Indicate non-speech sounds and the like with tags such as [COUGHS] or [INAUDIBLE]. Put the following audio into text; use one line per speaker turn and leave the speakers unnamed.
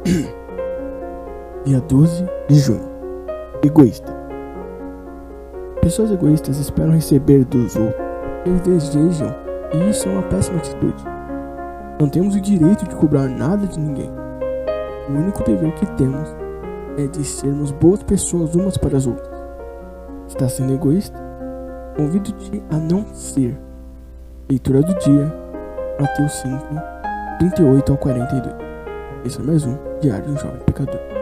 [COUGHS] Dia 12 de junho. Egoísta. Pessoas egoístas esperam receber dos outros. Eles desejam, e isso é uma péssima atitude. Não temos o direito de cobrar nada de ninguém. O único dever que temos é de sermos boas pessoas umas para as outras. Está sendo egoísta? Convido-te a não ser. Leitura do dia, Mateus 5, 38 ao 42. Esse é mais um Diário de um Jovem Pecador.